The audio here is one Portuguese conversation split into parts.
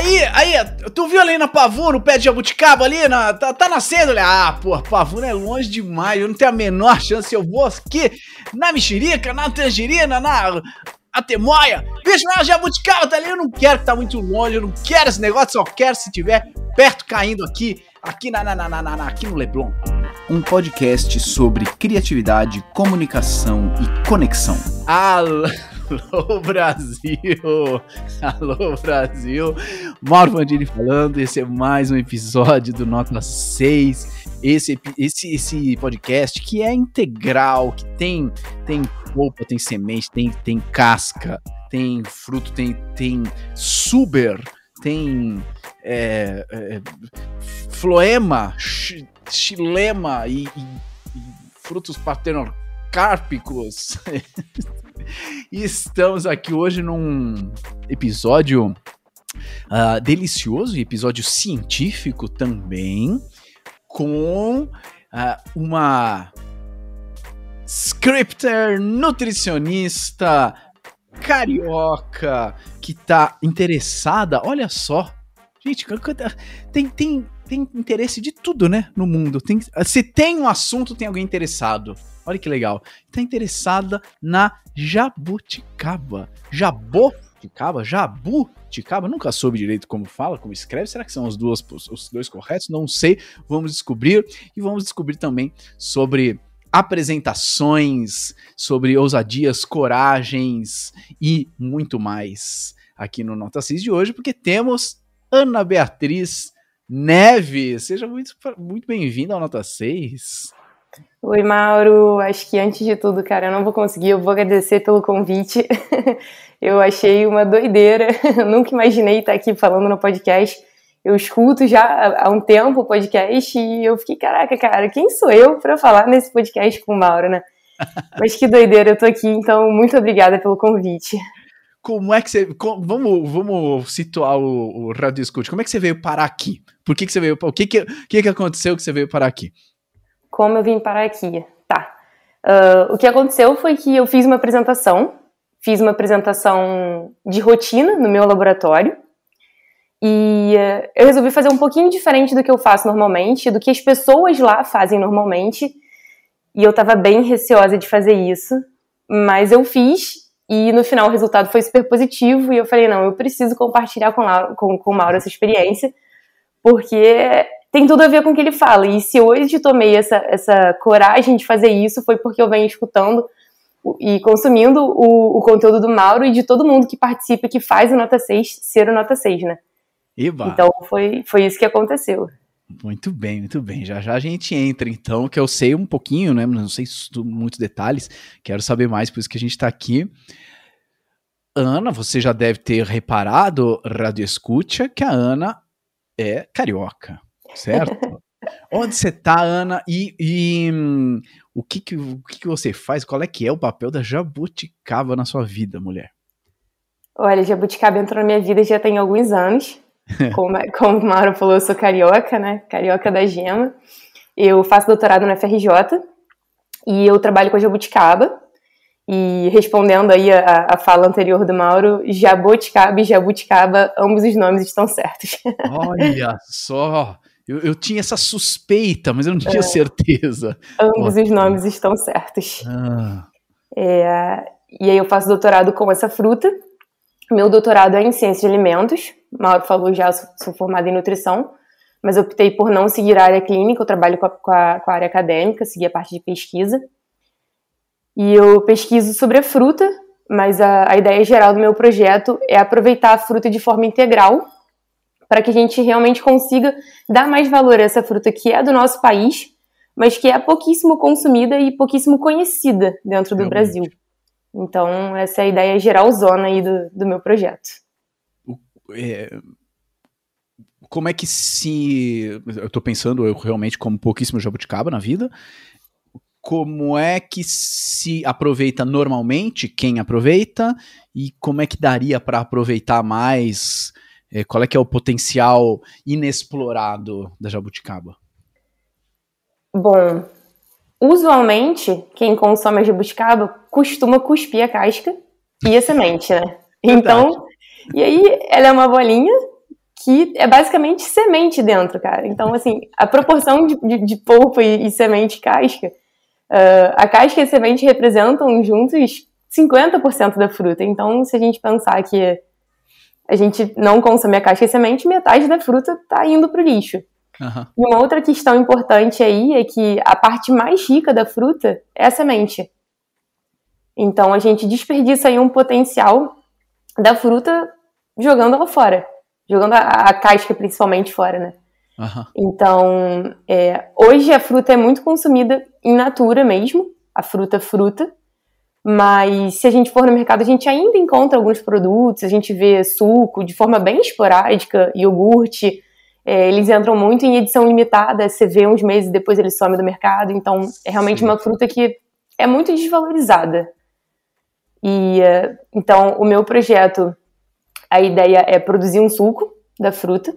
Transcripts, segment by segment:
Aí, aí, tu viu ali na Pavuna, no pé de jabuticaba ali? Na, tá, tá nascendo? Ah, pô, Pavuna é longe demais. Eu não tenho a menor chance. Eu vou aqui na mexerica, na tangerina, na atemoia. Bicho, na jabuticaba tá ali. Eu não quero que tá muito longe. Eu não quero esse negócio. Só quero se tiver perto caindo aqui. Aqui na, na, na, na, na aqui no Leblon. Um podcast sobre criatividade, comunicação e conexão. Alô. Alô Brasil! Alô Brasil! Mauro Vandini falando, esse é mais um episódio do Nota 6. Esse, esse, esse podcast que é integral, que tem, tem polpa, tem semente, tem, tem casca, tem fruto, tem, tem suber, tem é, é, floema, xilema e, e, e frutos paterno-cárpicos. E estamos aqui hoje num episódio uh, delicioso, episódio científico também, com uh, uma scripter nutricionista carioca que tá interessada, olha só. Gente, tem, tem, tem interesse de tudo, né, no mundo. Tem, se tem um assunto, tem alguém interessado. Olha que legal. Está interessada na jabuticaba. Jaboticaba? Jabuticaba? Nunca soube direito como fala, como escreve. Será que são os, duas, os dois corretos? Não sei. Vamos descobrir. E vamos descobrir também sobre apresentações, sobre ousadias, coragens e muito mais aqui no Nota 6 de hoje, porque temos Ana Beatriz Neves. Seja muito, muito bem-vinda ao Nota 6. Oi, Mauro. Acho que antes de tudo, cara, eu não vou conseguir. Eu vou agradecer pelo convite. eu achei uma doideira. Eu nunca imaginei estar aqui falando no podcast. Eu escuto já há um tempo o podcast e eu fiquei, caraca, cara, quem sou eu para falar nesse podcast com o Mauro, né? Mas que doideira, eu tô aqui, então muito obrigada pelo convite. Como é que você. Vamos, vamos situar o, o Radio Escute. Como é que você veio parar aqui? Por que, que você veio. O que, que, que, que aconteceu que você veio parar aqui? como eu vim parar aqui. Tá. Uh, o que aconteceu foi que eu fiz uma apresentação, fiz uma apresentação de rotina no meu laboratório, e uh, eu resolvi fazer um pouquinho diferente do que eu faço normalmente, do que as pessoas lá fazem normalmente, e eu tava bem receosa de fazer isso, mas eu fiz, e no final o resultado foi super positivo, e eu falei, não, eu preciso compartilhar com, Laura, com, com o Mauro essa experiência, porque tem tudo a ver com o que ele fala. E se hoje tomei essa, essa coragem de fazer isso, foi porque eu venho escutando e consumindo o, o conteúdo do Mauro e de todo mundo que participa, que faz o Nota 6 ser o Nota 6, né? Iba. Então foi, foi isso que aconteceu. Muito bem, muito bem. Já já a gente entra, então, que eu sei um pouquinho, né? Não sei muitos detalhes, quero saber mais, por isso que a gente está aqui. Ana, você já deve ter reparado, Radio Escucha, que a Ana é carioca certo? Onde você tá, Ana? E, e hum, o, que que, o que que você faz? Qual é que é o papel da jabuticaba na sua vida, mulher? Olha, jabuticaba entrou na minha vida já tem alguns anos. Como, como o Mauro falou, eu sou carioca, né? Carioca da gema. Eu faço doutorado na FRJ e eu trabalho com a jabuticaba. E respondendo aí a, a fala anterior do Mauro, jabuticaba e jabuticaba, ambos os nomes estão certos. Olha só! Eu, eu tinha essa suspeita, mas eu não tinha é. certeza. Ambos os nomes estão certos. Ah. É, e aí eu faço doutorado com essa fruta. Meu doutorado é em ciência de alimentos. Mauro falou já, sou formada em nutrição, mas optei por não seguir a área clínica, eu trabalho com a, com a, com a área acadêmica, segui a parte de pesquisa. E eu pesquiso sobre a fruta, mas a, a ideia geral do meu projeto é aproveitar a fruta de forma integral para que a gente realmente consiga dar mais valor a essa fruta que é do nosso país, mas que é pouquíssimo consumida e pouquíssimo conhecida dentro do realmente. Brasil. Então, essa é a ideia geralzona aí do, do meu projeto. É, como é que se. Eu estou pensando, eu realmente como pouquíssimo jabuticaba na vida. Como é que se aproveita normalmente quem aproveita e como é que daria para aproveitar mais é, qual é que é o potencial inexplorado da jabuticaba? Bom, usualmente quem consome a jabuticaba costuma cuspir a casca e a semente, né? Então, e aí ela é uma bolinha que é basicamente semente dentro, cara. Então, assim, a proporção de, de, de polpa e, e, semente e casca, uh, a casca e a semente representam juntos 50% da fruta. Então, se a gente pensar que a gente não consome a casca e a semente, metade da fruta está indo para o lixo. Uhum. E uma outra questão importante aí é que a parte mais rica da fruta é a semente. Então, a gente desperdiça aí um potencial da fruta jogando ela fora jogando a, a casca principalmente fora, né? Uhum. Então, é, hoje a fruta é muito consumida in natura mesmo, a fruta fruta, mas se a gente for no mercado, a gente ainda encontra alguns produtos, a gente vê suco de forma bem esporádica, iogurte, é, eles entram muito em edição limitada, você vê uns meses depois ele some do mercado, então é realmente Sim. uma fruta que é muito desvalorizada. E é, então o meu projeto a ideia é produzir um suco da fruta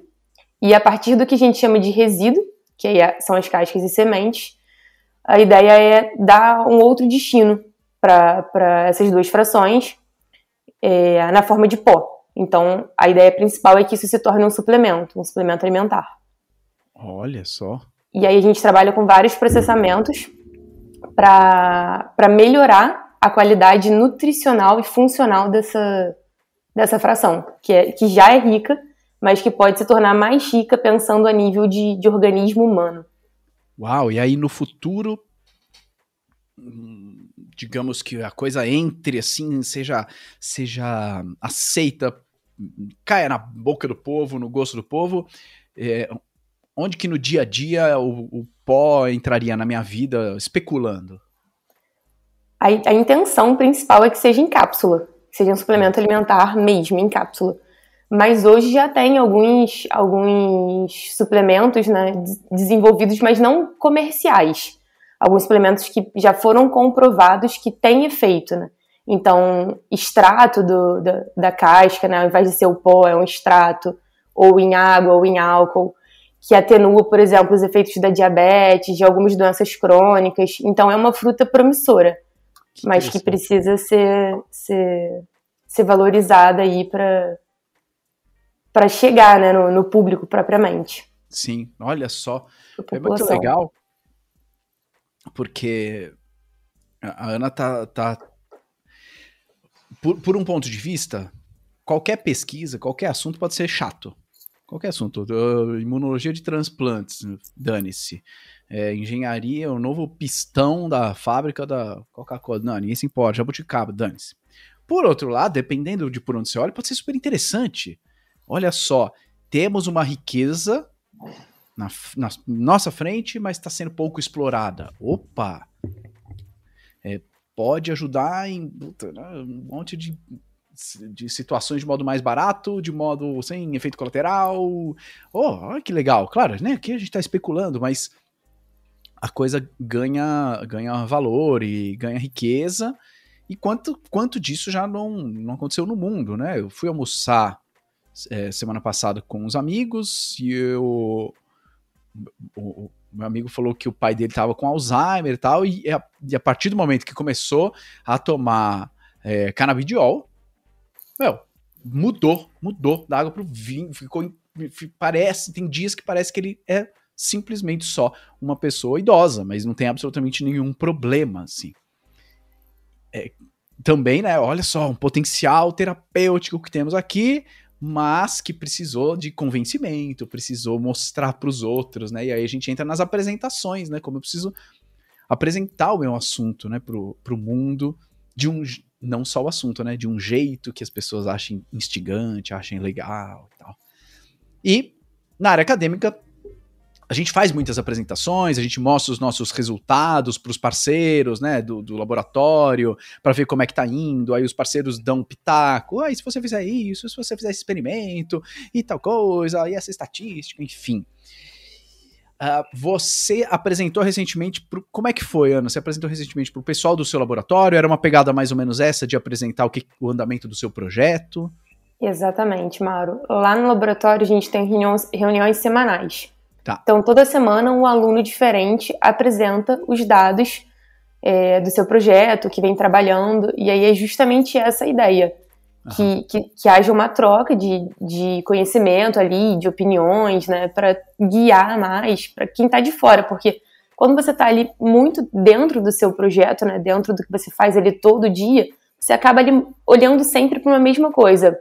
e a partir do que a gente chama de resíduo, que aí são as cascas e sementes, a ideia é dar um outro destino para essas duas frações é, na forma de pó. Então, a ideia principal é que isso se torne um suplemento, um suplemento alimentar. Olha só. E aí a gente trabalha com vários processamentos para melhorar a qualidade nutricional e funcional dessa, dessa fração, que, é, que já é rica, mas que pode se tornar mais rica pensando a nível de, de organismo humano. Uau, e aí no futuro, digamos que a coisa entre assim, seja, seja aceita, caia na boca do povo, no gosto do povo, é, onde que no dia a dia o, o, pó entraria na minha vida especulando? A, a intenção principal é que seja em cápsula que seja um suplemento alimentar mesmo, em cápsula. Mas hoje já tem alguns, alguns suplementos né, desenvolvidos, mas não comerciais. Alguns suplementos que já foram comprovados que têm efeito, né? Então, extrato do, da, da casca, né, ao invés de ser o pó, é um extrato, ou em água, ou em álcool, que atenua, por exemplo, os efeitos da diabetes, de algumas doenças crônicas. Então, é uma fruta promissora que mas que precisa ser, ser, ser valorizada aí para chegar né, no, no, público propriamente. Sim, olha só. É muito legal, porque a Ana tá. tá por, por um ponto de vista, qualquer pesquisa, qualquer assunto pode ser chato. Qualquer assunto. Uh, imunologia de transplantes, dane-se é, engenharia, o novo pistão da fábrica da Coca-Cola. Não, ninguém se importa, jabuticaba, dane-se. Por outro lado, dependendo de por onde você olha, pode ser super interessante. Olha só, temos uma riqueza na, na nossa frente, mas está sendo pouco explorada. Opa! É, pode ajudar em né, um monte de, de situações de modo mais barato, de modo sem efeito colateral. Oh, que legal. Claro, né? Aqui a gente está especulando, mas a coisa ganha, ganha valor e ganha riqueza. E quanto, quanto disso já não, não aconteceu no mundo, né? Eu fui almoçar é, semana passada com uns amigos e eu. O, o, meu amigo falou que o pai dele estava com Alzheimer e tal, e a, e a, partir do momento que começou a tomar é, canabidiol, meu, mudou, mudou da água pro vinho, ficou, parece, tem dias que parece que ele é simplesmente só uma pessoa idosa, mas não tem absolutamente nenhum problema, assim. É, também, né, olha só, um potencial terapêutico que temos aqui, mas que precisou de convencimento, precisou mostrar para os outros, né? E aí a gente entra nas apresentações, né? Como eu preciso apresentar o meu assunto, né, pro, pro mundo de um não só o assunto, né, de um jeito que as pessoas achem instigante, achem legal e tal. E na área acadêmica a gente faz muitas apresentações, a gente mostra os nossos resultados para os parceiros, né, do, do laboratório, para ver como é que tá indo. Aí os parceiros dão um pitaco, aí se você fizer isso, se você fizer esse experimento e tal coisa, e essa estatística, enfim. Uh, você apresentou recentemente, pro, como é que foi, Ana? Você apresentou recentemente para o pessoal do seu laboratório? Era uma pegada mais ou menos essa de apresentar o, que, o andamento do seu projeto? Exatamente, Mauro. Lá no laboratório a gente tem reuniões, reuniões semanais. Tá. Então, toda semana, um aluno diferente apresenta os dados é, do seu projeto, que vem trabalhando, e aí é justamente essa a ideia. que, que, que, haja uma troca de, de conhecimento ali, de opiniões, né, para guiar mais para quem está de fora, porque quando você está ali muito dentro do seu projeto, né, dentro do que você faz ali todo dia, você acaba ali olhando sempre para uma mesma coisa.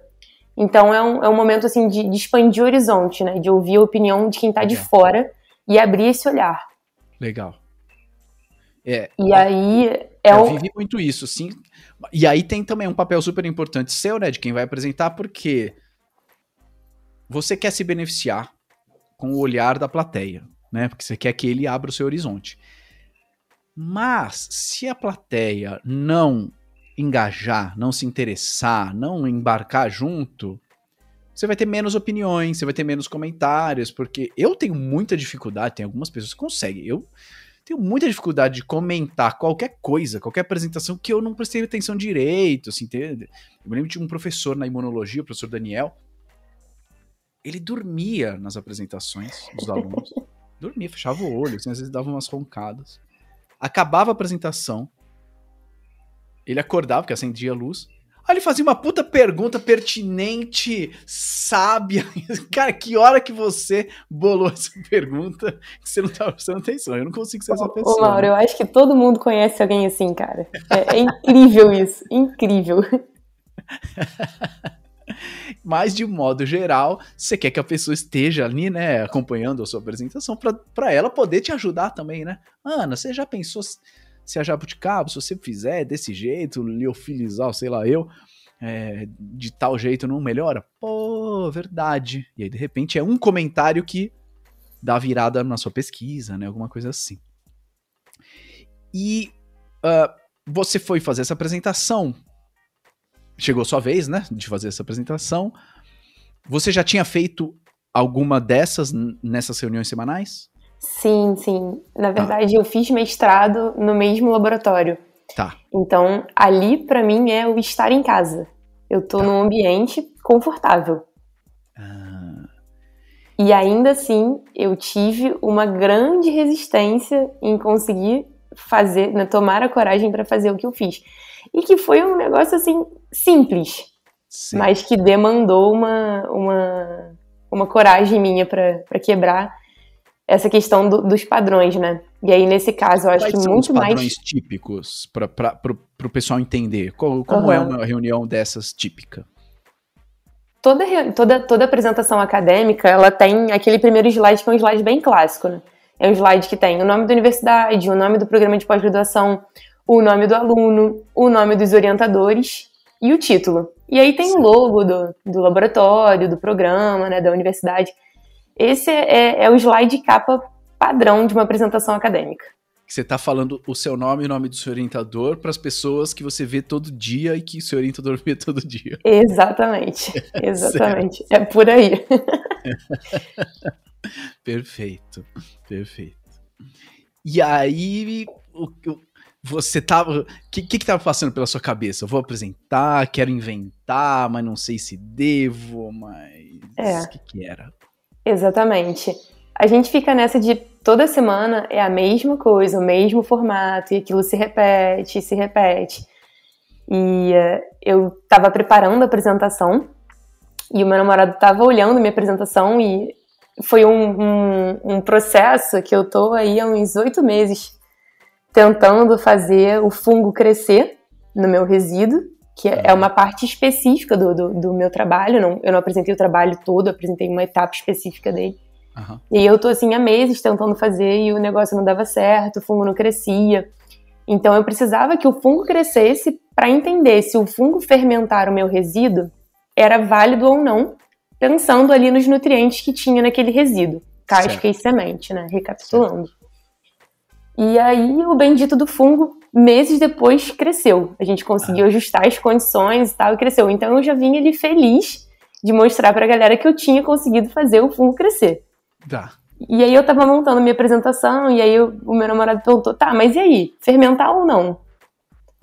Então é um, é um momento assim de, de expandir o horizonte, né, de ouvir a opinião de quem está de fora e abrir esse olhar. Legal. É, e aí é eu vivi muito isso, sim. E aí tem também um papel super importante seu, né, de quem vai apresentar, porque você quer se beneficiar com o olhar da plateia, né? Porque você quer que ele abra o seu horizonte. Mas se a plateia não engajar, não se interessar, não embarcar junto, você vai ter menos opiniões, você vai ter menos comentários, porque eu tenho muita dificuldade, tem algumas pessoas que conseguem. Eu tenho muita dificuldade de comentar qualquer coisa, qualquer apresentação que eu não prestei atenção direito, assim, entende? Eu me lembro de um professor na imunologia, o professor Daniel, ele dormia nas apresentações dos alunos. dormia, fechava o olho, assim, às vezes dava umas roncadas. Acabava a apresentação, ele acordava, porque acendia a luz, Aí ele fazia uma puta pergunta pertinente, sábia. Cara, que hora que você bolou essa pergunta que você não tava prestando atenção? Eu não consigo ser essa pessoa. Ô, Mauro, eu acho que todo mundo conhece alguém assim, cara. É, é incrível isso, incrível. Mas, de modo geral, você quer que a pessoa esteja ali, né, acompanhando a sua apresentação, para ela poder te ajudar também, né? Ana, você já pensou se a jabuticaba, se você fizer desse jeito, liofilizar, sei lá eu, é, de tal jeito não melhora? Pô, verdade. E aí, de repente, é um comentário que dá virada na sua pesquisa, né? Alguma coisa assim. E uh, você foi fazer essa apresentação. Chegou sua vez, né? De fazer essa apresentação. Você já tinha feito alguma dessas nessas reuniões semanais? Sim, sim. Na tá. verdade, ah. eu fiz mestrado no mesmo laboratório. Tá. Então, ali para mim é o estar em casa. Eu tô tá. num ambiente confortável. Ah. E ainda assim, eu tive uma grande resistência em conseguir fazer, né, tomar a coragem para fazer o que eu fiz. E que foi um negócio assim simples, Sim. mas que demandou uma, uma, uma coragem minha para quebrar essa questão do, dos padrões, né? E aí, nesse caso, eu acho Quais que são muito os padrões mais. típicos para o pessoal entender? Como, como uhum. é uma reunião dessas típica? Toda, toda, toda apresentação acadêmica, ela tem aquele primeiro slide que é um slide bem clássico, né? É um slide que tem o nome da universidade, o nome do programa de pós-graduação, o nome do aluno, o nome dos orientadores e o título. E aí tem Sim. o logo do, do laboratório, do programa, né, da universidade. Esse é, é o slide capa padrão de uma apresentação acadêmica. Você está falando o seu nome e o nome do seu orientador para as pessoas que você vê todo dia e que o seu orientador vê todo dia. Exatamente. Exatamente. é por aí. perfeito. Perfeito. E aí, você tava. O que, que que tava passando pela sua cabeça? Eu vou apresentar, quero inventar, mas não sei se devo, mas. É. O que, que era? Exatamente. A gente fica nessa de toda semana é a mesma coisa, o mesmo formato, e aquilo se repete, se repete. E uh, eu estava preparando a apresentação, e o meu namorado estava olhando minha apresentação, e foi um, um, um processo que eu tô aí há uns oito meses tentando fazer o fungo crescer no meu resíduo, que é, uma parte específica do, do, do meu trabalho. Não, eu não apresentei o trabalho todo, apresentei uma etapa específica dele. Uhum. E eu tô assim há meses tentando fazer e o negócio não dava certo, o fungo não crescia. Então eu precisava que o fungo crescesse para entender se o fungo fermentar o meu resíduo era válido ou não, pensando ali nos nutrientes que tinha naquele resíduo, casca certo. e semente, né? Recapitulando. Certo. E aí o bendito do fungo meses depois cresceu. A gente conseguiu ah. ajustar as condições e tal, e cresceu. Então eu já vinha ali feliz de mostrar pra galera que eu tinha conseguido fazer o fungo crescer. Tá. E aí eu tava montando minha apresentação, e aí eu, o meu namorado perguntou, tá, mas e aí, fermentar ou não?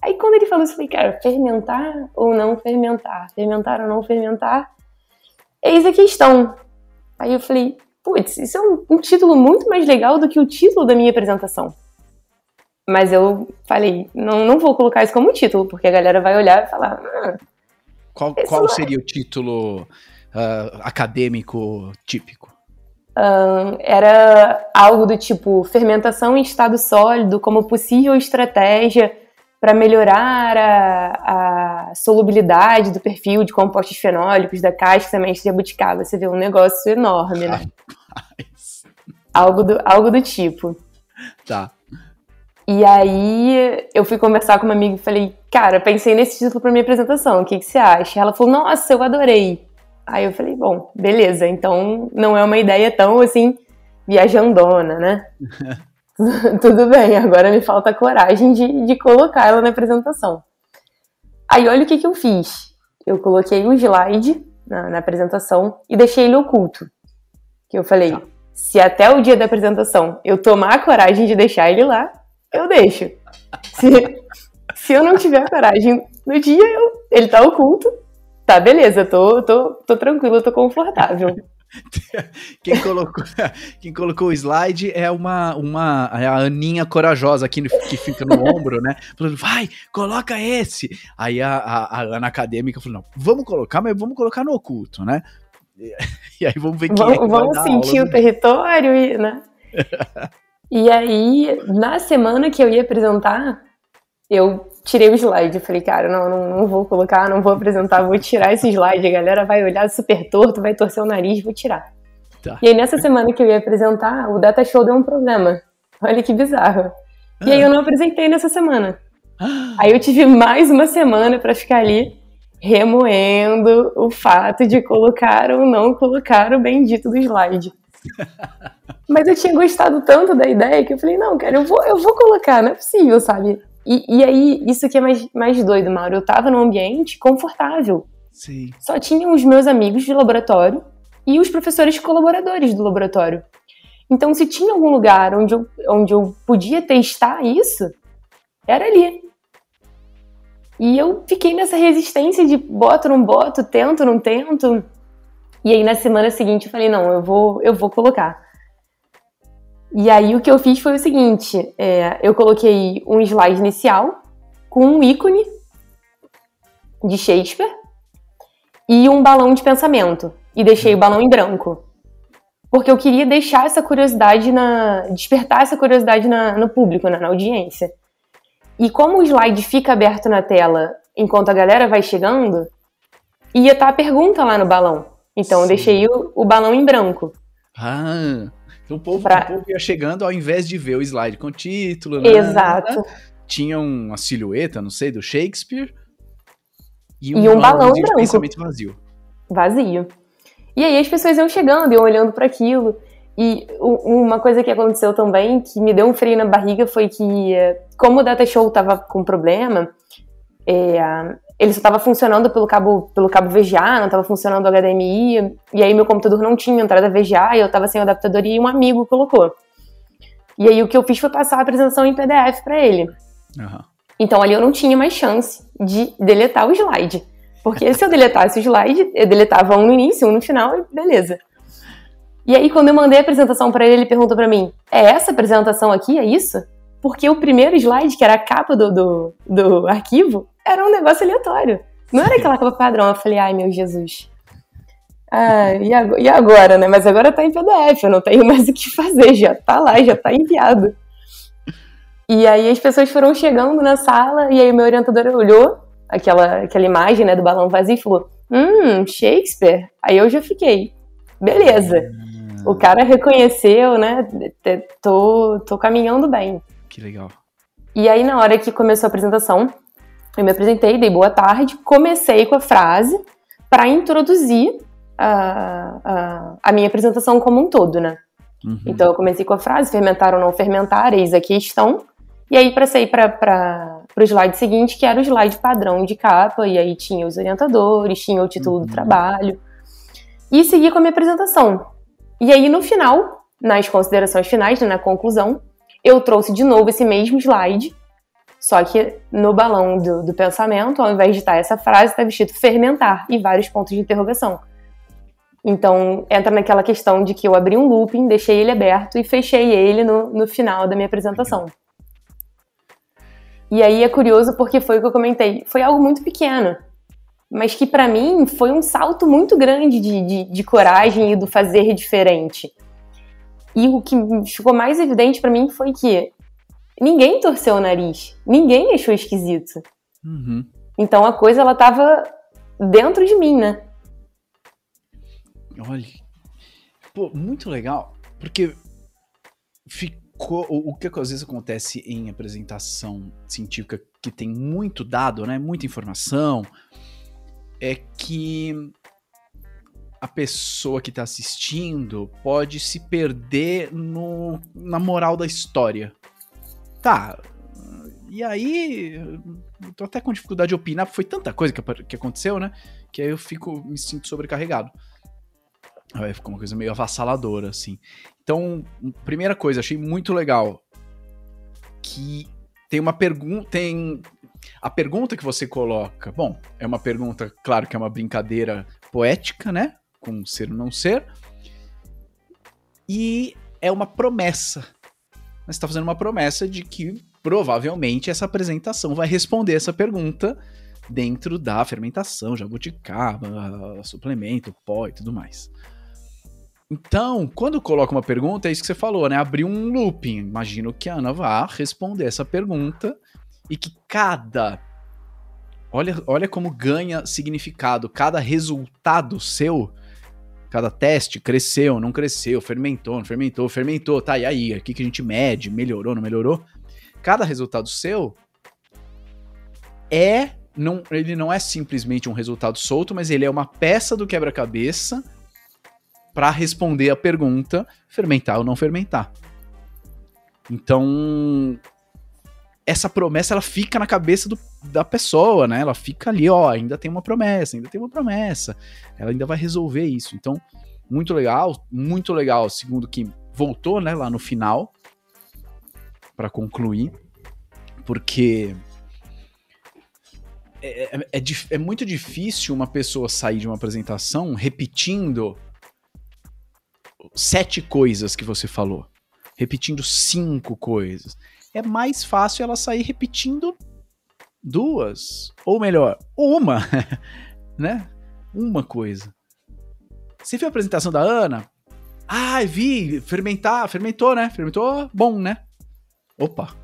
Aí quando ele falou isso, eu falei, cara, fermentar ou não fermentar? Fermentar ou não fermentar? Eis a questão. Aí eu falei, putz, isso é um, um título muito mais legal do que o título da minha apresentação. Mas eu falei, não, não vou colocar isso como título, porque a galera vai olhar e falar. Ah, Qual, qual seria o título uh, acadêmico típico? Era algo do tipo fermentação em estado sólido como possível estratégia para melhorar a, a, solubilidade do perfil de compostos fenólicos da casca semente de jabuticaba. Você vê um negócio enorme, né? Algo do, algo do tipo. Tá. E aí eu fui conversar com uma amiga e falei, cara, pensei nesse título para minha apresentação, o que, que você acha? Ela falou, nossa, eu adorei. Aí eu falei, bom, beleza, então não é uma ideia tão assim viajandona, né? Tudo bem, agora me falta coragem de, de colocar ela na apresentação. Aí olha o que, que eu fiz. Eu coloquei um slide na, na apresentação e deixei ele oculto. Que eu falei, tá. se até o dia da apresentação eu tomar a coragem de deixar ele lá, eu deixo. Se, se eu não tiver coragem no dia, eu, ele tá oculto, tá, beleza, tô, tô, tô tranquilo, tô confortável. Quem colocou, quem colocou o slide é uma, uma é a Aninha corajosa aqui no, que fica no ombro, né? Falando, vai, coloca esse. Aí a, a, a Ana acadêmica falou: não, vamos colocar, mas vamos colocar no oculto, né? E, e aí vamos ver quem vamos, é que Vamos sentir o território, e, né? E aí, na semana que eu ia apresentar, eu tirei o slide. Eu falei, cara, não, não, não, vou colocar, não vou apresentar, vou tirar esse slide. A galera vai olhar super torto, vai torcer o nariz, vou tirar. Tá. E aí, nessa semana que eu ia apresentar, o Data Show deu um problema. Olha que bizarro. E aí, eu não apresentei nessa semana. Aí, eu tive mais uma semana para ficar ali remoendo o fato de colocar ou não colocar o bendito do slide. Mas eu tinha gostado tanto da ideia que eu falei, não, cara, eu vou, eu vou colocar, não é possível, sabe? E, e aí, isso aqui é mais, mais doido, Mauro. Eu tava num ambiente confortável. Sim. Só tinham os meus amigos de laboratório e os professores colaboradores do laboratório. Então, se tinha algum lugar onde eu, onde eu podia testar isso, era ali. E eu fiquei nessa resistência de boto, não boto, tento, não tento. E aí, na semana seguinte, eu falei, não, eu vou, eu vou colocar. E aí o que eu fiz foi o seguinte: é, eu coloquei um slide inicial com um ícone de Shakespeare e um balão de pensamento. E deixei o balão em branco. Porque eu queria deixar essa curiosidade na. despertar essa curiosidade na, no público, na, na audiência. E como o slide fica aberto na tela enquanto a galera vai chegando, ia estar a pergunta lá no balão. Então Sim. eu deixei o, o balão em branco. Ah. Então o povo, pra... o povo ia chegando ao invés de ver o slide com título, né? Exato. Tinha uma silhueta, não sei, do Shakespeare. E um, e um balão branco. pensamento vazio. Vazio. E aí as pessoas iam chegando, iam olhando para aquilo. E uma coisa que aconteceu também, que me deu um freio na barriga, foi que, eh, como o Data Show tava com problema, é, ele só estava funcionando pelo cabo, pelo cabo VGA, não estava funcionando o HDMI, e aí meu computador não tinha entrada VGA, e eu estava sem o adaptador e um amigo colocou. E aí o que eu fiz foi passar a apresentação em PDF para ele. Uhum. Então ali eu não tinha mais chance de deletar o slide. Porque se eu deletasse o slide, eu deletava um no início, um no final e beleza. E aí quando eu mandei a apresentação para ele, ele perguntou para mim: "É essa apresentação aqui, é isso?" Porque o primeiro slide, que era a capa do, do, do arquivo, era um negócio aleatório. Não era aquela capa padrão. Eu falei, ai meu Jesus. Ah, e agora, né? Mas agora tá em PDF, eu não tenho mais o que fazer, já tá lá, já tá enviado. E aí as pessoas foram chegando na sala, e aí o meu orientador olhou aquela, aquela imagem, né, do balão vazio e falou, hum, Shakespeare. Aí eu já fiquei, beleza. O cara reconheceu, né, tô, tô caminhando bem. Que legal. E aí na hora que começou a apresentação, eu me apresentei, dei boa tarde, comecei com a frase para introduzir a, a, a, minha apresentação como um todo, né? Uhum. Então eu comecei com a frase, fermentar ou não fermentar, eis a questão. E aí passei para o slide seguinte, que era o slide padrão de capa, e aí tinha os orientadores, tinha o título uhum. do trabalho. E segui com a minha apresentação. E aí no final, nas considerações finais, né, na conclusão, eu trouxe de novo esse mesmo slide, só que no balão do, do pensamento, ao invés de estar essa frase, está escrito fermentar e vários pontos de interrogação. Então, entra naquela questão de que eu abri um looping, deixei ele aberto e fechei ele no, no final da minha apresentação. E aí é curioso porque foi o que eu comentei. Foi algo muito pequeno. mas que para mim foi um salto muito grande de, de, de, coragem e do fazer diferente. E o que ficou mais evidente para mim foi que ninguém torceu o nariz, ninguém achou esquisito. Uhum. Então a coisa ela tava dentro de mim, né? Olha, pô, muito legal, porque ficou o, o que às vezes acontece em apresentação científica que tem muito dado, né, muita informação, é que a pessoa que está assistindo pode se perder no, na moral da história. Tá. E aí, tô até com dificuldade de opinar, porque foi tanta coisa que, que aconteceu, né? Que aí eu fico, me sinto sobrecarregado. Aí ficou uma coisa meio avassaladora, assim. Então, primeira coisa, achei muito legal que tem uma pergunta, tem a pergunta que você coloca, bom, é uma pergunta, claro que é uma brincadeira poética, né? Com ser ou não ser. E é uma promessa. Você está fazendo uma promessa de que provavelmente essa apresentação vai responder essa pergunta dentro da fermentação, jabuticaba, suplemento, pó e tudo mais. Então, quando coloca uma pergunta, é isso que você falou, né? Abrir um looping. Imagino que a Ana vá responder essa pergunta e que cada. Olha, olha como ganha significado. Cada resultado seu, cada teste, cresceu, não cresceu, fermentou, não fermentou, fermentou, tá, e aí? Aqui que a gente mede, melhorou, não melhorou? Cada resultado seu é. Não, ele não é simplesmente um resultado solto, mas ele é uma peça do quebra-cabeça para responder a pergunta fermentar ou não fermentar. Então, essa promessa ela fica na cabeça do, da pessoa, né? Ela fica ali, ó, ainda tem uma promessa, ainda tem uma promessa. Ela ainda vai resolver isso. Então, muito legal, muito legal. Segundo que voltou, né, lá no final para concluir, porque é, é, é, é, muito difícil uma pessoa sair de uma apresentação repetindo sete coisas que você falou, repetindo cinco coisas é mais fácil ela sair repetindo duas, ou melhor, uma, né? Uma coisa. Você viu a apresentação da Ana? Ah, vi, fermentar, fermentou, né? Fermentou, bom, né? Opa.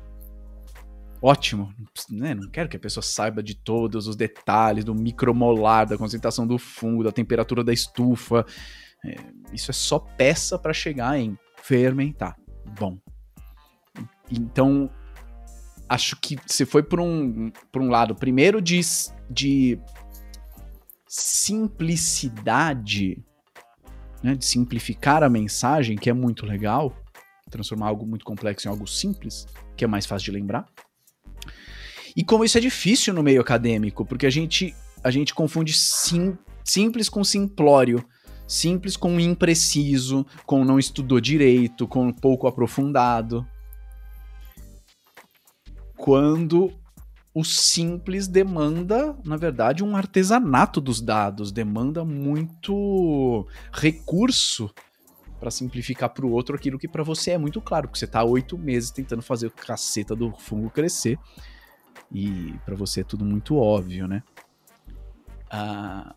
Ótimo, né? Não quero que a pessoa saiba de todos os detalhes do micromolar, da concentração do fungo, da temperatura da estufa. É, isso é só peça para chegar em fermentar. Bom, então, acho que você foi por um, por um lado, primeiro de, de simplicidade, né, de simplificar a mensagem, que é muito legal, transformar algo muito complexo em algo simples, que é mais fácil de lembrar. E como isso é difícil no meio acadêmico, porque a gente, a gente confunde sim, simples com simplório, simples com impreciso, com não estudou direito, com pouco aprofundado quando o simples demanda, na verdade, um artesanato dos dados, demanda muito recurso para simplificar para o outro aquilo que para você é muito claro, porque você está oito meses tentando fazer o caceta do fungo crescer e para você é tudo muito óbvio, né? Ah,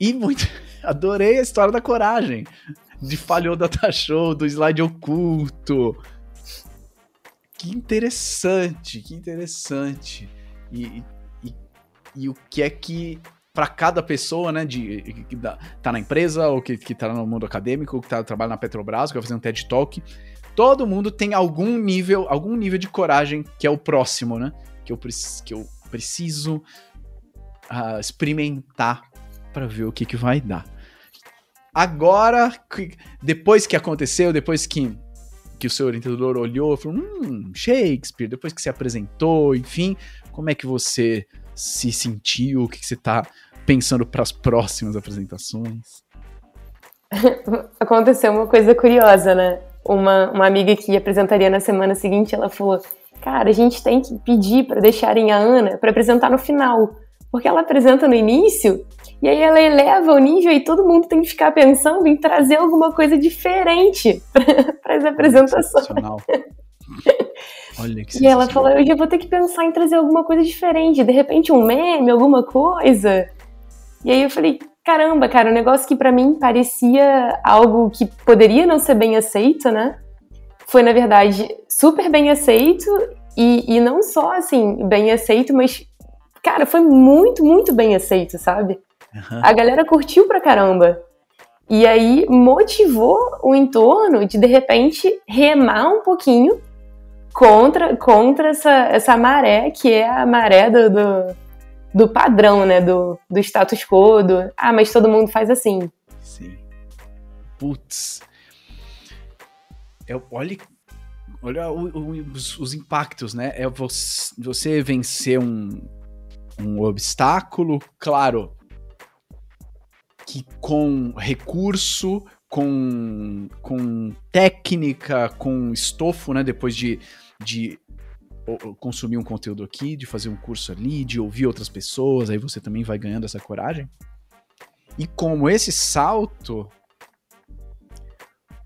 e muito. Adorei a história da coragem. De falhou data show, do slide oculto que interessante, que interessante. E, e, e o que é que para cada pessoa, né, de que tá na empresa ou que, que tá no mundo acadêmico, ou que tá trabalha na Petrobras, que vai fazer um TED Talk, todo mundo tem algum nível, algum nível de coragem que é o próximo, né? Que eu, que eu preciso uh, experimentar para ver o que que vai dar. Agora, depois que aconteceu, depois que que o seu orientador olhou e falou: Hum, Shakespeare, depois que se apresentou, enfim, como é que você se sentiu? O que, que você está pensando para as próximas apresentações? Aconteceu uma coisa curiosa, né? Uma, uma amiga que apresentaria na semana seguinte, ela falou: Cara, a gente tem que pedir para deixarem a Ana para apresentar no final. Porque ela apresenta no início e aí ela eleva o nível e todo mundo tem que ficar pensando em trazer alguma coisa diferente para as apresentações. Olha que E ela falou: eu já vou ter que pensar em trazer alguma coisa diferente, de repente um meme, alguma coisa. E aí eu falei, caramba, cara, um negócio que para mim parecia algo que poderia não ser bem aceito, né? Foi, na verdade, super bem aceito e, e não só, assim, bem aceito, mas, cara, foi muito, muito bem aceito, sabe? Uhum. A galera curtiu pra caramba. E aí motivou o entorno de, de repente, remar um pouquinho contra, contra essa, essa maré, que é a maré do, do do padrão, né? Do, do status quo, do, ah, mas todo mundo faz assim. Sim. Putz. É, olha olha o, o, os, os, impactos, né? É você, você vencer um, um obstáculo, claro, que com recurso, com, com técnica, com estofo, né? Depois de, de consumir um conteúdo aqui, de fazer um curso ali, de ouvir outras pessoas, aí você também vai ganhando essa coragem. E como esse salto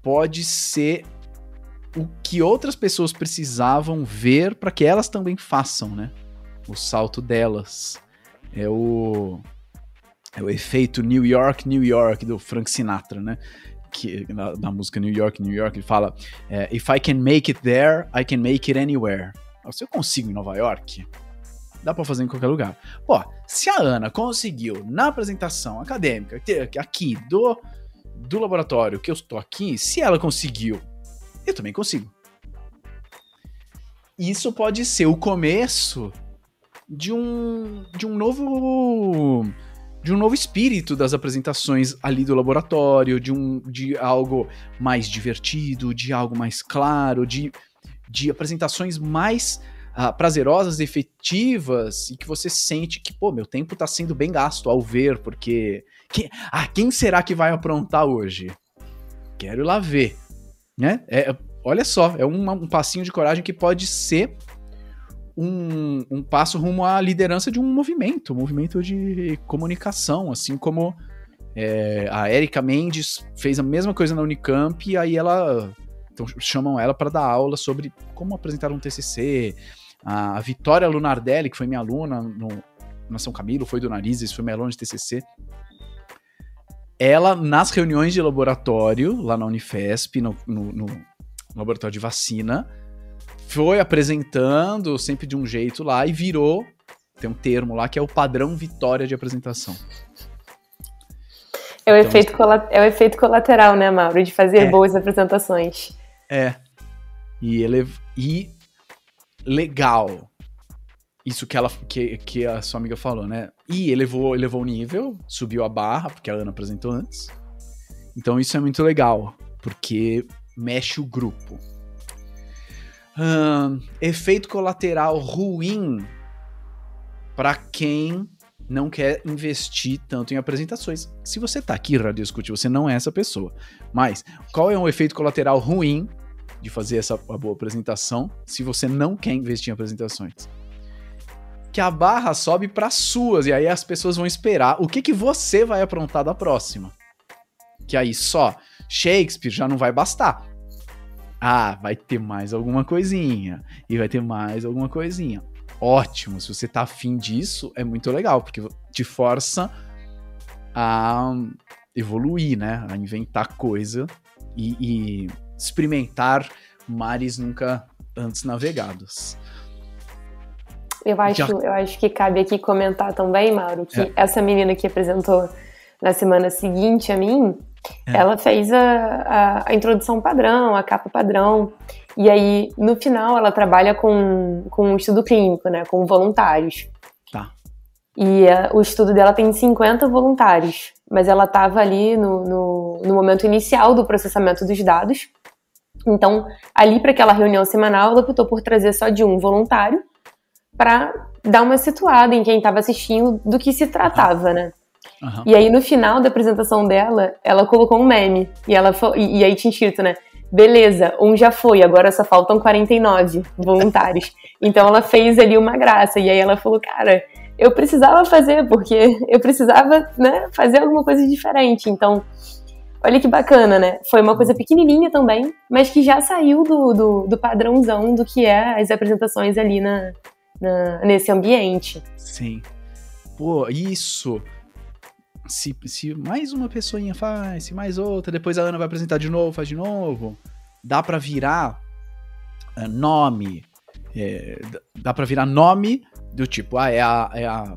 pode ser o que outras pessoas precisavam ver para que elas também façam, né? O salto delas. É o é o efeito New York, New York do Frank Sinatra, né? Que na, na música New York, New York ele fala: é, If I can make it there, I can make it anywhere. Se eu consigo em Nova York, dá para fazer em qualquer lugar. Pô, se a Ana conseguiu na apresentação acadêmica aqui do, do laboratório que eu estou aqui, se ela conseguiu, eu também consigo. Isso pode ser o começo de um de um novo de um novo espírito das apresentações ali do laboratório, de um de algo mais divertido, de algo mais claro, de de apresentações mais uh, prazerosas, efetivas, e que você sente que, pô, meu tempo está sendo bem gasto ao ver, porque. Quem, ah, quem será que vai aprontar hoje? Quero ir lá ver. Né? É, olha só, é um, um passinho de coragem que pode ser um, um, passo rumo à liderança de um movimento, um movimento de comunicação, assim como é, a Erika Mendes fez a mesma coisa na Unicamp e aí ela então chamam ela para dar aula sobre como apresentar um TCC. A Vitória Lunardelli, que foi minha aluna no, na São Camilo, foi do Narizes, foi minha aluna de TCC. Ela, nas reuniões de laboratório, lá na Unifesp, no, no, no laboratório de vacina, foi apresentando sempre de um jeito lá e virou, tem um termo lá que é o padrão Vitória de apresentação. É o, então, efeito, é o efeito colateral, né, Mauro, de fazer é. boas apresentações. É. E ele e legal. Isso que ela que, que a sua amiga falou, né? E elevou, elevou o nível, subiu a barra, porque a Ana apresentou antes. Então isso é muito legal, porque mexe o grupo. Efeito colateral ruim para quem não quer investir tanto em apresentações. Se você tá aqui, Radio Discute, você não é essa pessoa. Mas qual é um efeito colateral ruim de fazer essa boa apresentação se você não quer investir em apresentações. Que a barra sobe para suas e aí as pessoas vão esperar o que, que você vai aprontar da próxima. Que aí só Shakespeare já não vai bastar. Ah, vai ter mais alguma coisinha. E vai ter mais alguma coisinha. Ótimo, se você tá afim disso, é muito legal, porque te força a evoluir, né? A inventar coisa e, e experimentar mares nunca antes navegados. Eu acho, Já... eu acho que cabe aqui comentar também, Mauro, que é. essa menina que apresentou na semana seguinte a mim, é. ela fez a, a, a, introdução padrão, a capa padrão, e aí no final ela trabalha com, com um estudo clínico, né, com voluntários. Tá. E uh, o estudo dela tem 50 voluntários, mas ela estava ali no, no, no momento inicial do processamento dos dados, então, ali para aquela reunião semanal, ela optou por trazer só de um voluntário para dar uma situada em quem estava assistindo do que se tratava, né? Uhum. E aí, no final da apresentação dela, ela colocou um meme. E, ela e, e aí tinha escrito, né? Beleza, um já foi, agora só faltam 49 voluntários. então ela fez ali uma graça. E aí ela falou, cara, eu precisava fazer, porque eu precisava né, fazer alguma coisa diferente. Então, Olha que bacana, né? Foi uma coisa pequenininha também, mas que já saiu do, do, do padrãozão do que é as apresentações ali na, na, nesse ambiente. Sim. Pô, isso. Se, se mais uma pessoinha faz, se mais outra, depois a Ana vai apresentar de novo, faz de novo, dá para virar uh, nome, é, dá para virar nome do tipo, ah, é a, é a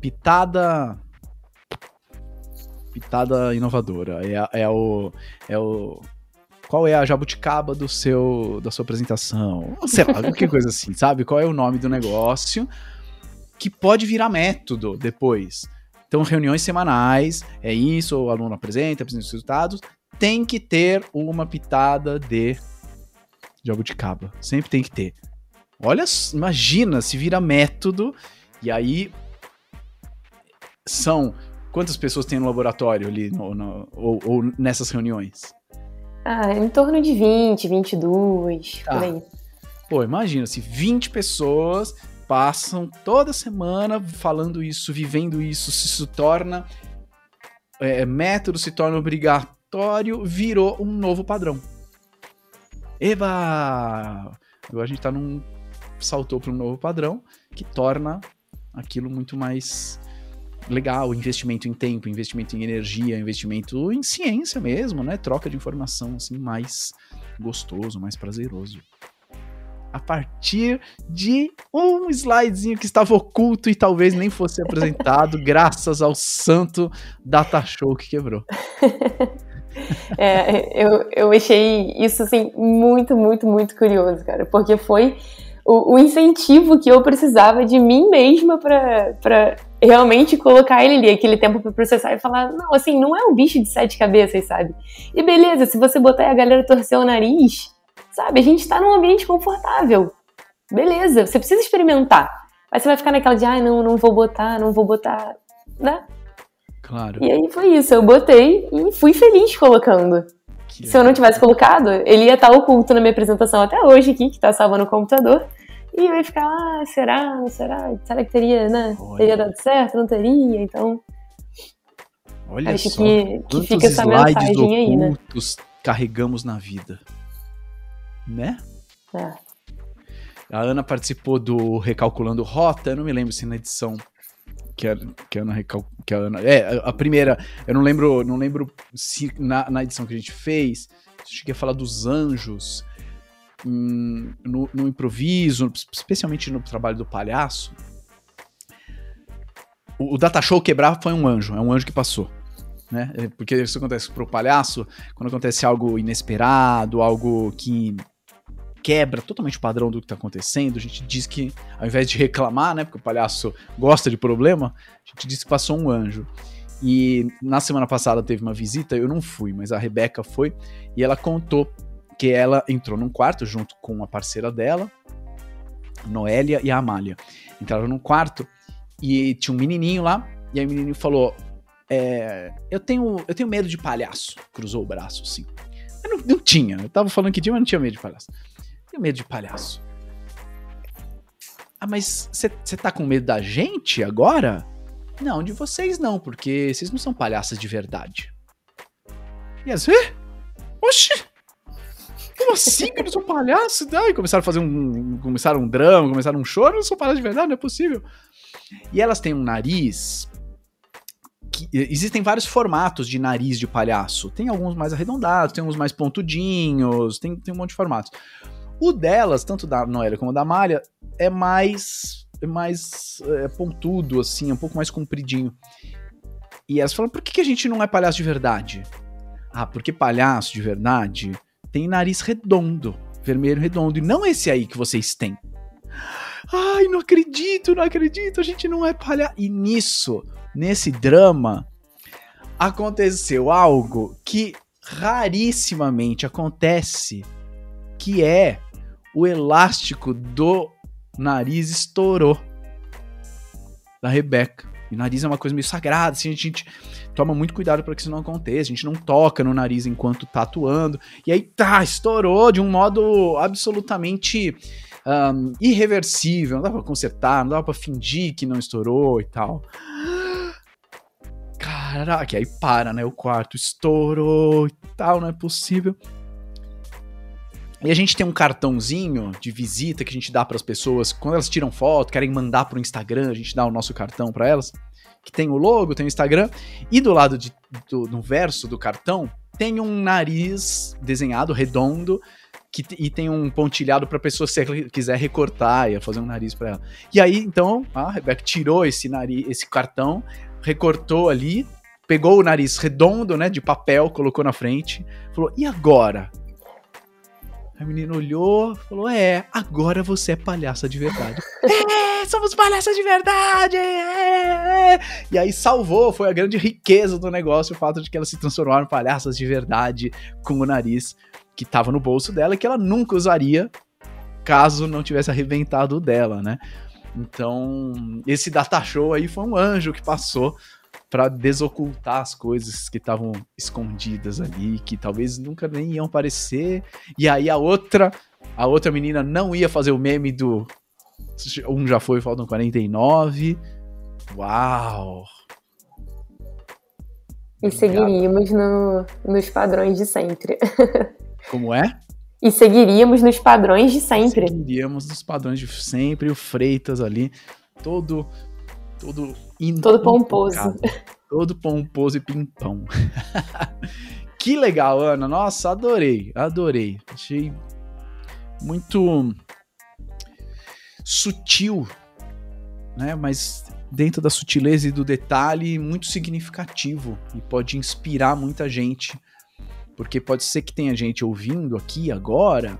pitada pitada inovadora, é, é o é o qual é a jabuticaba do seu da sua apresentação, sei lá, qualquer coisa assim, sabe? Qual é o nome do negócio que pode virar método depois. Então, reuniões semanais, é isso, o aluno apresenta, apresenta os resultados, tem que ter uma pitada de jabuticaba. Sempre tem que ter. Olha, imagina se vira método e aí são quantas pessoas tem no laboratório ali no, no, ou, ou, nessas reuniões? Ah, em torno de 20, 22, tá. por aí. Pô, imagina se 20 pessoas passam toda semana falando isso, vivendo isso, se isso torna é, método, se torna obrigatório, virou um novo padrão. Eba! Agora a gente tá num. saltou para um novo padrão que torna aquilo muito mais legal, investimento em tempo, investimento em energia, investimento em ciência mesmo, né? Troca de informação assim mais gostoso, mais prazeroso a partir de um slidezinho que estava oculto e talvez nem fosse apresentado, graças ao santo data show que quebrou. é, eu, eu achei isso assim muito, muito, muito curioso, cara, porque foi o, o incentivo que eu precisava de mim mesma para realmente colocar ele ali, aquele tempo para processar e falar: não, assim, não é um bicho de sete cabeças, sabe? E beleza, se você botar a galera torcer o nariz, Sabe? A gente está num ambiente confortável. Beleza, você precisa experimentar. Mas você vai ficar naquela de, ai, ah, não, não vou botar, não vou botar, né? Claro. E aí foi isso, eu botei e fui feliz colocando. Que Se eu não tivesse colocado, ele ia estar oculto na minha apresentação até hoje aqui, que tá salvo no computador. E eu ia ficar, ah, será? Não será? Será que teria, né? Olha. Teria dado certo? Não teria? Então. Olha acho só, que, que fica essa mensagem aí, né? carregamos na vida né? É. A Ana participou do Recalculando Rota, eu não me lembro se na edição que a, que a Ana recal, que a Ana, é, a primeira, eu não lembro, não lembro se na, na edição que a gente fez, cheguei a falar dos anjos hum, no, no improviso, especialmente no trabalho do palhaço. O, o data show quebrar foi um anjo, é um anjo que passou. Né? Porque isso acontece pro palhaço, quando acontece algo inesperado, algo que quebra totalmente o padrão do que tá acontecendo. A gente diz que, ao invés de reclamar, né, porque o palhaço gosta de problema, a gente diz que passou um anjo. E na semana passada teve uma visita, eu não fui, mas a Rebeca foi, e ela contou que ela entrou num quarto junto com a parceira dela, Noélia e a Amália. Entraram num quarto e tinha um menininho lá, e aí o menininho falou: é, eu, tenho, eu tenho medo de palhaço. Cruzou o braço, assim. Não, não tinha, eu tava falando que tinha, mas não tinha medo de palhaço tenho medo de palhaço. Ah, mas você tá com medo da gente agora? Não, de vocês não, porque vocês não são palhaças de verdade. E as. Eh? Oxi! Como assim que eu não sou palhaço? Ai, começaram a fazer um. Começaram um drama, começaram um choro, eu não sou palhaço de verdade, não é possível. E elas têm um nariz. Que, existem vários formatos de nariz de palhaço. Tem alguns mais arredondados, tem uns mais pontudinhos, tem, tem um monte de formatos. O delas, tanto da Noélia como da Malha, é mais é mais é, pontudo, assim, é um pouco mais compridinho. E elas falam, por que, que a gente não é palhaço de verdade? Ah, porque palhaço de verdade tem nariz redondo, vermelho redondo, e não esse aí que vocês têm. Ai, não acredito, não acredito, a gente não é palhaço. E nisso, nesse drama, aconteceu algo que rarissimamente acontece, que é o elástico do nariz estourou. Da Rebeca. E nariz é uma coisa meio sagrada, assim, a gente toma muito cuidado para que isso não aconteça. A gente não toca no nariz enquanto tá atuando. E aí, tá, estourou de um modo absolutamente um, irreversível. Não dá pra consertar, não dá pra fingir que não estourou e tal. Caraca, aí para, né? O quarto estourou e tal, não é possível. E a gente tem um cartãozinho de visita que a gente dá para as pessoas quando elas tiram foto, querem mandar para o Instagram, a gente dá o nosso cartão para elas, que tem o logo, tem o Instagram, e do lado de, do, verso do cartão tem um nariz desenhado redondo que, e tem um pontilhado para pessoa se quiser recortar e fazer um nariz para ela. E aí então a Rebeca tirou esse nariz, esse cartão, recortou ali, pegou o nariz redondo, né, de papel, colocou na frente, falou: "E agora?" A menina olhou, falou: É, agora você é palhaça de verdade. é, somos palhaças de verdade! É, é. E aí salvou, foi a grande riqueza do negócio o fato de que elas se transformaram em palhaças de verdade com o nariz que estava no bolso dela e que ela nunca usaria caso não tivesse arrebentado dela, né? Então, esse data show aí foi um anjo que passou para desocultar as coisas que estavam escondidas ali, que talvez nunca nem iam aparecer. E aí a outra, a outra menina não ia fazer o meme do um já foi, faltam 49. Uau! E seguiríamos no, nos padrões de sempre. Como é? E seguiríamos nos padrões de sempre. Seguiríamos nos padrões de sempre, o Freitas ali, todo todo todo pomposo. Todo pomposo e pimpão. que legal, Ana. Nossa, adorei, adorei. Achei muito sutil, né? Mas dentro da sutileza e do detalhe, muito significativo e pode inspirar muita gente. Porque pode ser que tenha gente ouvindo aqui agora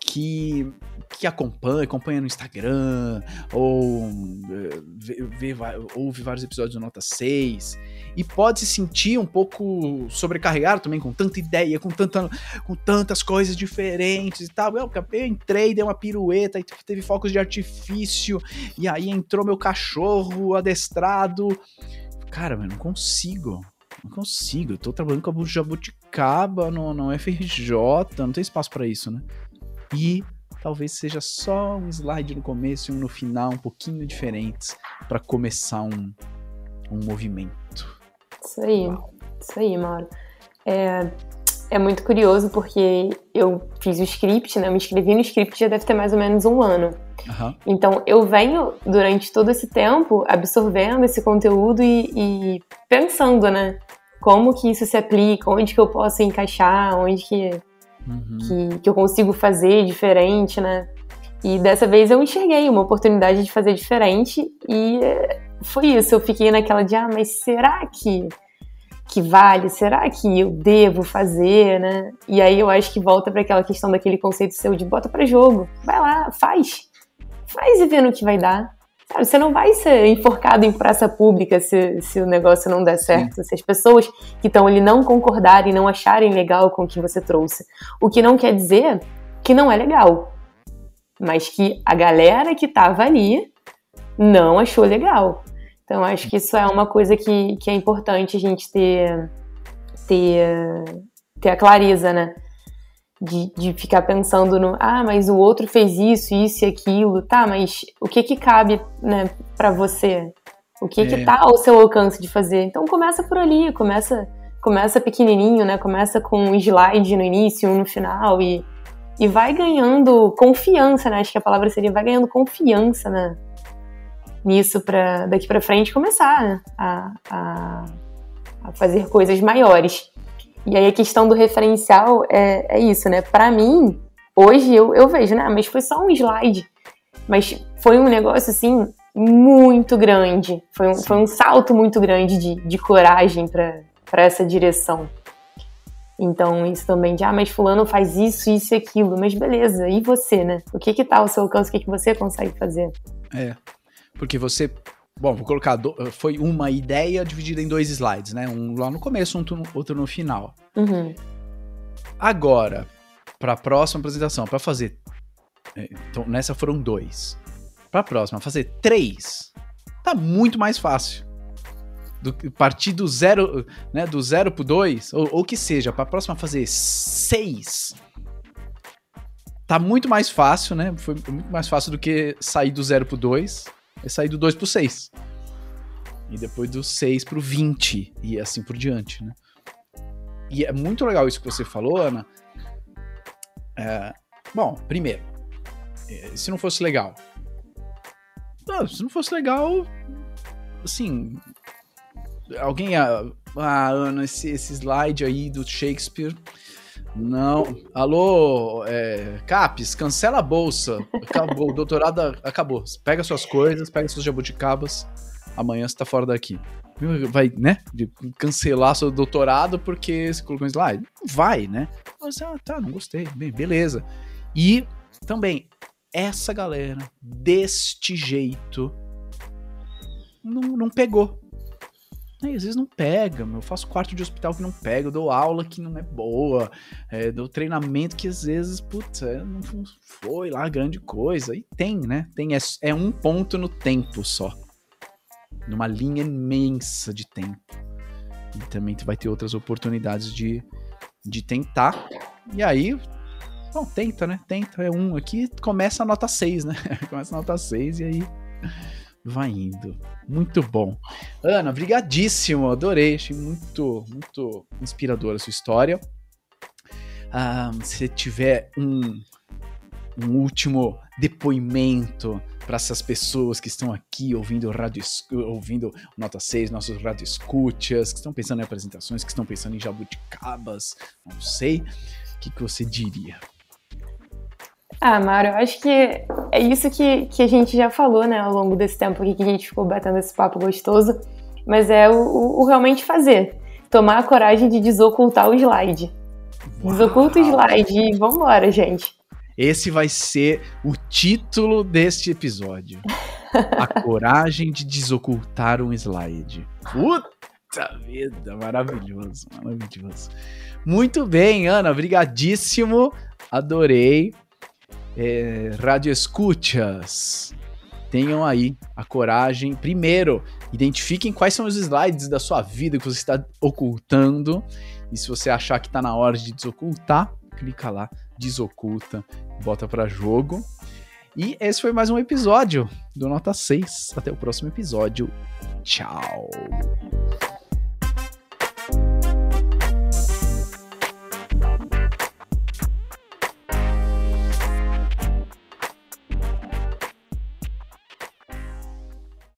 que que acompanha, acompanha no Instagram, ou eh, vê, vê, ouve vários episódios do Nota 6, e pode se sentir um pouco sobrecarregado também com tanta ideia, com, tanta, com tantas coisas diferentes e tal. Eu, eu entrei, dei uma pirueta, e teve focos de artifício, e aí entrou meu cachorro adestrado. Cara, eu não consigo. Não consigo. Eu tô trabalhando com a jabuticaba no, no FRJ, não tem espaço para isso, né? E talvez seja só um slide no começo e um no final, um pouquinho diferentes, para começar um, um movimento. Isso aí, Uau. isso aí, Mauro. É, é muito curioso porque eu fiz o script, né? Eu me inscrevi no script já deve ter mais ou menos um ano. Uhum. Então eu venho durante todo esse tempo absorvendo esse conteúdo e, e, pensando, né? Como que isso se aplica, onde que eu posso encaixar, onde que uhum. que, que eu consigo fazer diferente, né? E dessa vez eu enxerguei uma oportunidade de fazer diferente e eh, foi isso. Eu fiquei naquela de, ah, mas será que que vale? Será que eu devo fazer, né? E aí eu acho que volta para aquela questão daquele conceito seu de bota para jogo. Vai lá, faz. Faz e vê no que vai dar. Sabe, você não vai ser enforcado em praça pública se, se o negócio não der certo. Sim. Se as pessoas que estão ali não concordarem, não acharem legal com o que você trouxe. O que não quer dizer que não é legal. Mas que a galera que estava ali não achou legal. Então, acho que isso é uma coisa que, que é importante a gente ter, ter, ter a clareza, né? De, de ficar pensando no, ah, mas o outro fez isso, isso e aquilo, tá, mas o que que cabe, né, para você? O que é. que tá ao seu alcance de fazer? Então começa por ali, começa começa pequenininho, né, começa com um slide no início, um no final e, e vai ganhando confiança, né, acho que a palavra seria vai ganhando confiança, né, nisso para daqui para frente começar né, a, a, a fazer coisas maiores. E aí a questão do referencial é, é isso, né? Para mim, hoje eu, eu vejo, né? Mas foi só um slide. Mas foi um negócio, assim, muito grande. Foi um, foi um salto muito grande de, de coragem para essa direção. Então, isso também de, ah, mas fulano faz isso, isso e aquilo. Mas beleza, e você, né? O que que tá ao seu alcance? O que que você consegue fazer? É, porque você Bom, vou colocar. Do, eh, foi uma ideia dividida em dois slides, né? Um lá no começo, um outro no final. Uhum. Agora, para a próxima apresentação, para fazer. Eh, então, nessa foram dois. Para a próxima, fazer três. Tá muito mais fácil. Do, partir do zero, né? Do zero pro dois, ou, ou que seja, para a próxima fazer seis tá muito mais fácil, né? Foi muito mais fácil do que sair do zero pro dois é sair do 2 pro 6. E depois do 6 pro 20. E assim por diante, né? E é muito legal isso que você falou, Ana. É, bom, primeiro, é, se não fosse legal. Não, se não fosse legal, assim. Alguém. Ah, Ana, esse, esse slide aí do Shakespeare não. Alô, é, Capes, cancela a bolsa. Acabou, o doutorado acabou. Pega suas coisas, pega suas jabuticabas. Amanhã você tá fora daqui. Vai, né? De cancelar seu doutorado porque você colocou um slide? Vai, né? Ah, tá, não gostei. Bem, beleza. E também, essa galera, deste jeito, não, não pegou. E às vezes não pega, eu faço quarto de hospital que não pega, eu dou aula que não é boa, é, dou treinamento que às vezes, putz, é, não foi lá grande coisa. E tem, né? Tem, é, é um ponto no tempo só. Numa linha imensa de tempo. E também tu vai ter outras oportunidades de, de tentar. E aí, bom, tenta, né? Tenta, é um aqui, começa a nota 6, né? começa a nota 6 e aí vai indo. Muito bom. Ana, brigadíssimo, adorei, achei muito, muito inspiradora a sua história. Ah, se tiver um, um último depoimento para essas pessoas que estão aqui ouvindo rádio, ouvindo Nota 6, nossos rádio escutas, que estão pensando em apresentações, que estão pensando em jabuticabas, não sei, o que, que você diria? Ah, Mário, acho que é isso que, que a gente já falou, né, ao longo desse tempo aqui que a gente ficou batendo esse papo gostoso, mas é o, o realmente fazer. Tomar a coragem de desocultar o slide. Desoculta o slide e vambora, gente. Esse vai ser o título deste episódio. a coragem de desocultar um slide. Puta vida, maravilhoso, maravilhoso. Muito bem, Ana, brigadíssimo. Adorei é, rádio escutas, tenham aí a coragem. Primeiro, identifiquem quais são os slides da sua vida que você está ocultando. E se você achar que está na hora de desocultar, clica lá, desoculta, bota para jogo. E esse foi mais um episódio do Nota 6. Até o próximo episódio. Tchau.